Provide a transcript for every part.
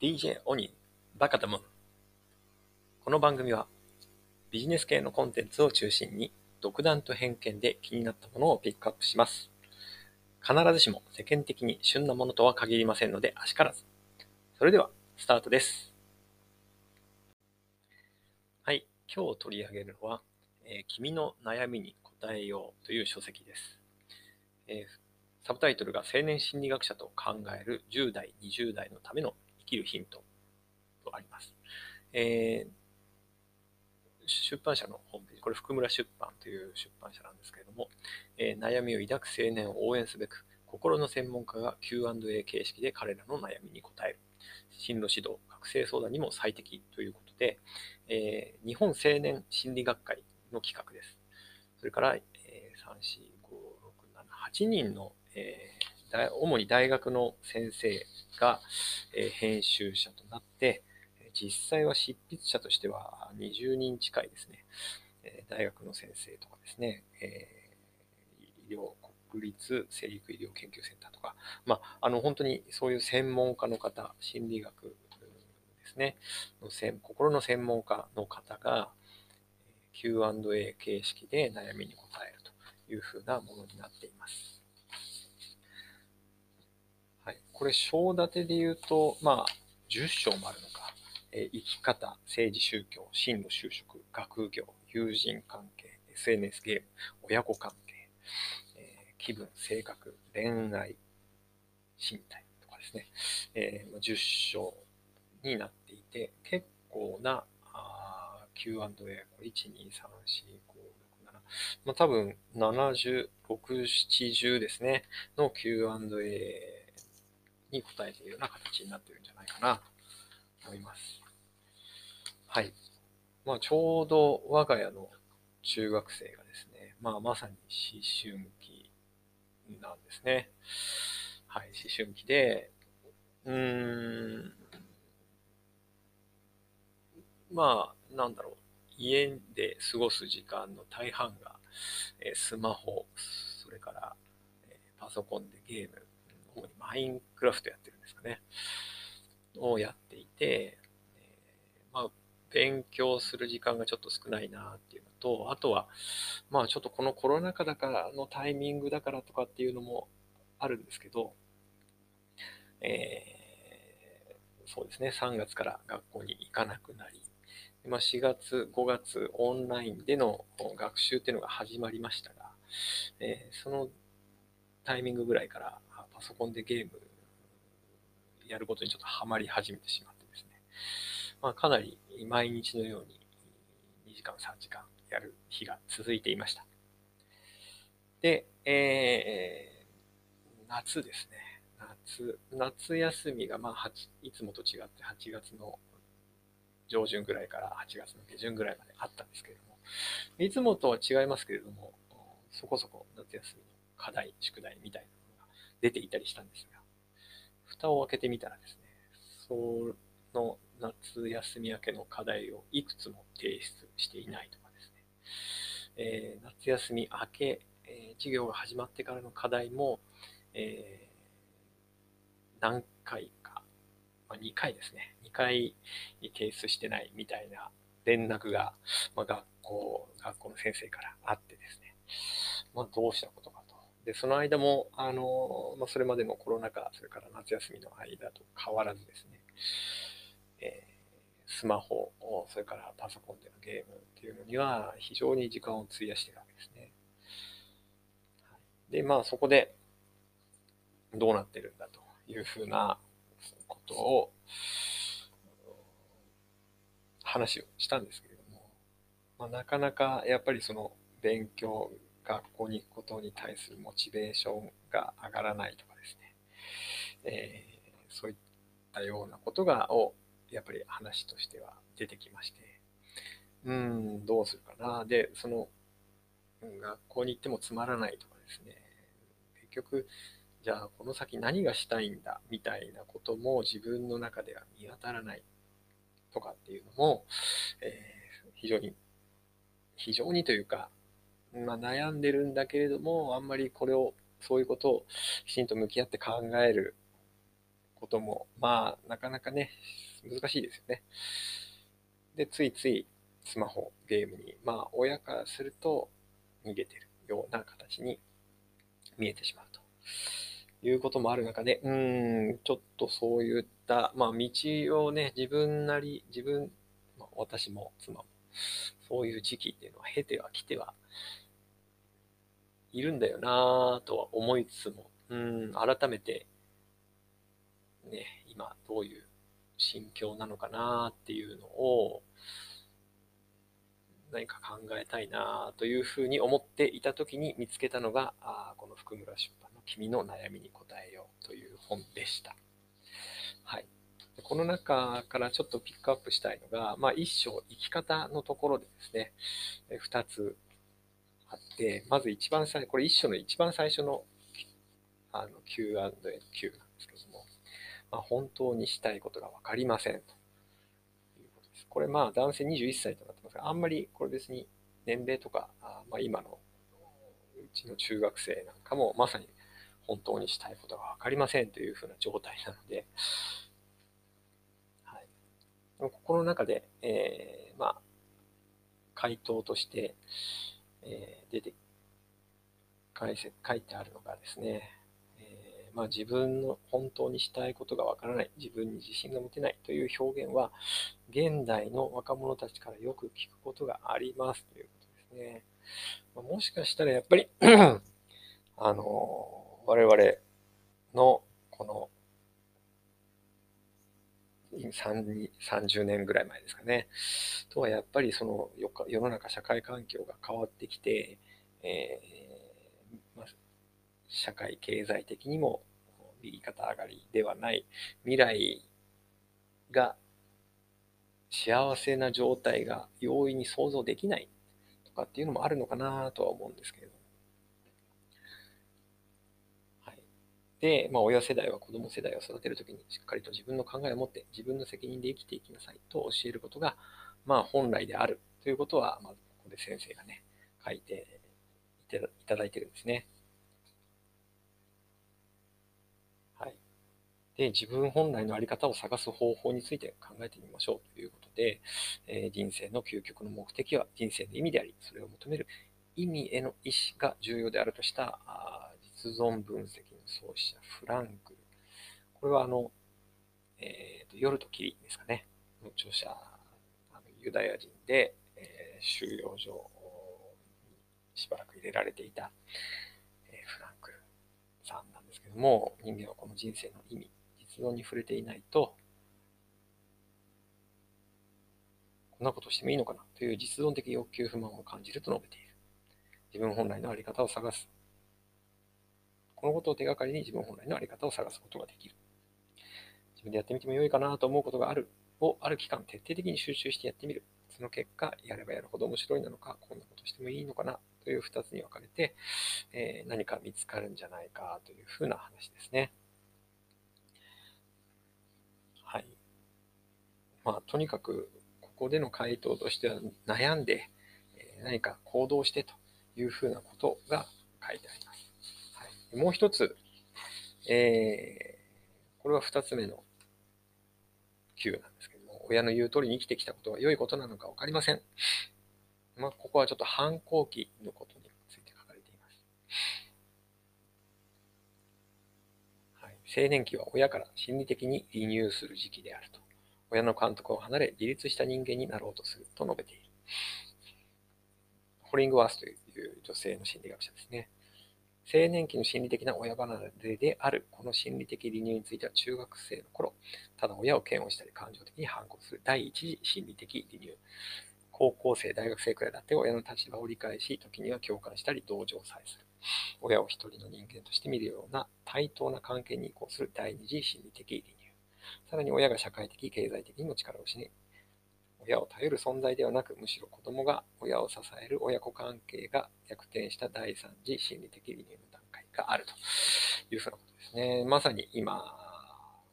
DJ オニバカだもん。この番組はビジネス系のコンテンツを中心に独断と偏見で気になったものをピックアップします。必ずしも世間的に旬なものとは限りませんので、あしからず。それでは、スタートです。はい、今日取り上げるのは、えー君の悩みに答えようという書籍です。えーサブタイトルが青年心理学者と考える10代、20代のためのきるヒントとあります。えー出版社のホームページ、これ福村出版という出版社なんですけれども、えー悩みを抱く青年を応援すべく、心の専門家が Q&A 形式で彼らの悩みに答える。進路指導、学生相談にも最適ということで、えー日本青年心理学会の企画です。それから、えー3、4、5、6、7、8人の、えー主に大学の先生が、え編集者となって、実際は執筆者としては20人近いですね、え大学の先生とかですね、え医療国立生育医療研究センターとか、まあ、あの本当にそういう専門家の方、心理学ですね、の心の専門家の方が Q&A 形式で悩みに答えるというふうなものになっています。はい、これ、章立てで言うと、まあ、10章もあるのか。え生き方、政治、宗教、進路、就職、学業、友人関係、SNS、ゲーム、親子関係、え気分、性格、恋愛、身体とかですね、えー10章になっていて、結構な Q&A、これ1、2、3、4、5、6、7、まあ、多分70、6、70ですね、の Q&A に答えているような形になっているんじゃないかなと思います。はい。まあ、ちょうど我が家の中学生がですね、まあ、まさに思春期なんですね。はい、思春期で、うーん、まあ、なんだろう、家で過ごす時間の大半が、えスマホ、それから、えパソコンでゲーム、主にマインクラフトやってるんですかね、をやっていて、えーまあ、勉強する時間がちょっと少ないなっていうのと、あとは、まあちょっとこのコロナ禍だからのタイミングだからとかっていうのもあるんですけど、えーそうですね、3月から学校に行かなくなり、まあ、4月、5月、オンラインでの学習っていうのが始まりましたが、えーそのタイミングぐらいからパソコンでゲームやることにちょっとハマり始めてしまってですね、まあ、かなり毎日のように2時間、3時間やる日が続いていました。で、えー夏ですね。夏、夏休みが、まあ、8いつもと違って8月の上旬ぐらいから8月の下旬ぐらいまであったんですけれども、いつもとは違いますけれども、そこそこ夏休みの課題、宿題みたいな出ていたりしたんですが、蓋を開けてみたらですね、その夏休み明けの課題をいくつも提出していないとかですね、えー夏休み明け、えー授業が始まってからの課題も、えー何回か、まあ、2回ですね、2回提出してないみたいな連絡が、まあ、学校、学校の先生からあってですね、まあ、どうしたことか。で、その間も、あの、まあ、それまでのコロナ禍、それから夏休みの間と変わらずですね、えースマホ、それからパソコンでのゲームっていうのには非常に時間を費やしているわけですね。で、まあそこでどうなってるんだというふうなことを話をしたんですけれども、まあ、なかなかやっぱりその勉強、学校に行くことに対するモチベーションが上がらないとかですね、えーそういったようなことが、をやっぱり話としては出てきまして、うーん、どうするかな。で、その、学校に行ってもつまらないとかですね、結局、じゃあこの先何がしたいんだ？みたいなことも自分の中では見当たらないとかっていうのも、えー非常に、非常にというか、まあ、悩んでるんだけれども、あんまりこれを、そういうことをきちんと向き合って考えることも、まあ、なかなかね、難しいですよね。で、ついついスマホ、ゲームに、まあ、親からすると逃げてるような形に見えてしまうということもある中で、うん、ちょっとそういった、まあ、道をね、自分なり、自分、まあ、私も妻も、そういう時期っていうのは経ては来てはいるんだよなぁとは思いつつも、うん、改めて、ね、今どういう心境なのかなっていうのを、何か考えたいなというふうに思っていた時に見つけたのが、あこの福村出版の君の悩みに答えようという本でした。はい。この中からちょっとピックアップしたいのが、まあ、一章生き方のところでですね、二つあって、まず一番最初、これ一章の一番最初のあの Q&A、Q なんですけども、まあ、本当にしたいことがわかりませんということです。これまあ男性21歳となってますが、あんまりこれ別に年齢とか、あまあ、今のうちの中学生なんかもまさに本当にしたいことがわかりませんというふうな状態なので、ここの中で、えー、まあ、回答として、えー、出て書いてあるのがですね、えー、まあ、自分の本当にしたいことがわからない、自分に自信が持てないという表現は、現代の若者たちからよく聞くことがありますということですね。まあ、もしかしたらやっぱり あの我々のこの30年ぐらい前ですかね。とはやっぱりその世の中社会環境が変わってきて、えーまあ、社会経済的にも右肩上がりではない未来が幸せな状態が容易に想像できないとかっていうのもあるのかなとは思うんですけれどで、まあ、親世代は子供世代を育てるときにしっかりと自分の考えを持って自分の責任で生きていきなさいと教えることが、まあ、本来であるということは、まずここで先生がね、書いていただいてるんですね。はい。で、自分本来のあり方を探す方法について考えてみましょうということで、えー、人生の究極の目的は人生の意味であり、それを求める意味への意思が重要であるとした実存分析創始者、フランクル。これはあの、えーと、夜と霧ですかね。の著者、あのユダヤ人で、えー、収容所にしばらく入れられていた、えー、フランクルさんなんですけども、人間はこの人生の意味、実存に触れていないと、こんなことしてもいいのかなという実存的欲求不満を感じると述べている。自分本来のあり方を探すこのことを手がかりに自分本来の在り方を探すことができる。自分でやってみても良いかなと思うことがあるをある期間徹底的に集中してやってみる。その結果、やればやるほど面白いなのか、こんなことしてもいいのかなという2つに分かれて、えー、何か見つかるんじゃないかというふうな話ですね。はい。まあ、とにかく、ここでの回答としては悩んで、え何か行動してというふうなことが書いてあります。もう一つ、えー、これは二つ目の Q なんですけども、親の言う通りに生きてきたことは良いことなのか分かりません。まあ、ここはちょっと反抗期のことについて書かれています。はい、青年期は親から心理的に離乳する時期であると。親の監督を離れ、自立した人間になろうとすると述べている。ホリングワースという女性の心理学者ですね。青年期の心理的な親離れであるこの心理的離乳については中学生の頃、ただ親を嫌悪したり感情的に反抗する第一次心理的離乳。高校生、大学生くらいだって親の立場を理解し、時には共感したり同情さえする。親を一人の人間として見るような対等な関係に移行する第二次心理的離乳。さらに親が社会的、経済的にも力を失い、親を頼る存在ではなく、むしろ子供が親を支える親子関係が逆転した第三次心理的理念の段階があるというふうなことですね。まさに今、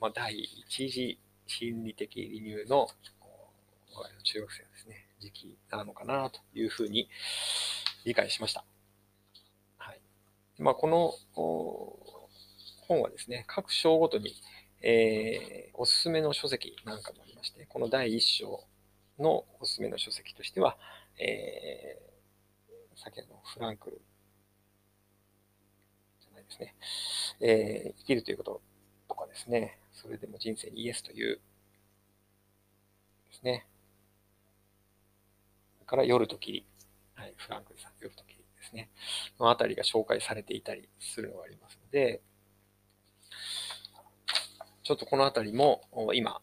まあ、第一次心理的離乳の我がの中学生ですね、時期なのかなというふうに理解しました。はい。まあ、この本はですね、各章ごとにえー、おすすめの書籍なんかもありまして、この第1章のおすすめの書籍としては、えー、先ほどのフランクルじゃないですね、えー、生きるということとかですね、それでも人生にイエスというですね、それから夜と霧、はい、フランクルさん、夜と霧ですね、のあたりが紹介されていたりするのがありますので、ちょっとこのあたりも今、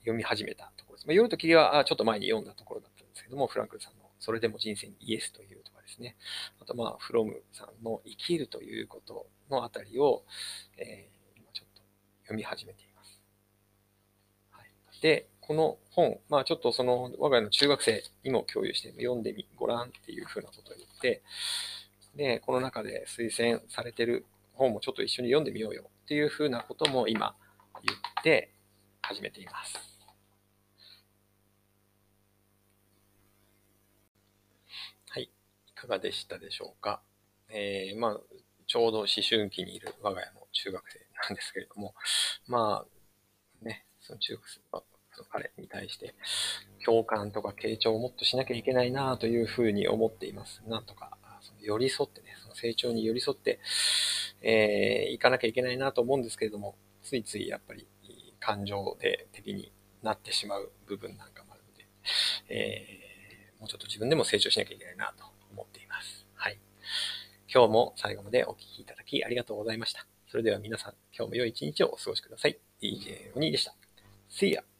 読み始めた。まあ、夜と霧はちょっと前に読んだところだったんですけども、フランクルさんのそれでも人生にイエスというとかですね。あと、まあ、フロムさんの生きるということのあたりを、えー、今ちょっと読み始めています。はい、で、この本、まあちょっとその我が家の中学生にも共有して読んでみ、ごらんっていうふうなことを言って、で、この中で推薦されてる本もちょっと一緒に読んでみようよっていうふうなことも今言って始めています。はい。いかがでしたでしょうか？えー、まあ、ちょうど思春期にいる我が家の中学生なんですけれども、まあ、ね、その中学生、の彼に対して共感とか傾聴をもっとしなきゃいけないなというふうに思っています。なんとか、その寄り添ってね、その成長に寄り添って、えー、いかなきゃいけないなと思うんですけれども、ついついやっぱり感情で敵になってしまう部分なんかもあるので、えー、もうちょっと自分でも成長しなきゃいけないなと。今日も最後までお聴きいただきありがとうございました。それでは皆さん、今日も良い一日をお過ごしください。DJ お兄でした。See ya!